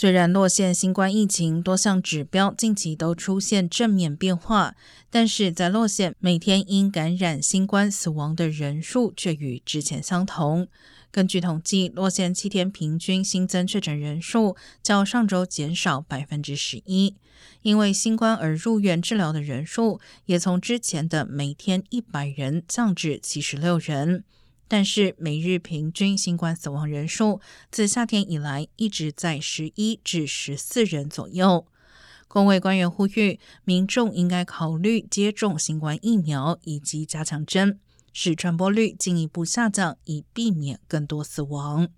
虽然洛县新冠疫情多项指标近期都出现正面变化，但是在洛县每天因感染新冠死亡的人数却与之前相同。根据统计，洛县七天平均新增确诊人数较上周减少百分之十一，因为新冠而入院治疗的人数也从之前的每天一百人降至七十六人。但是每日平均新冠死亡人数自夏天以来一直在十一至十四人左右。工卫官员呼吁民众应该考虑接种新冠疫苗以及加强针。使传播率进一步下降，以避免更多死亡。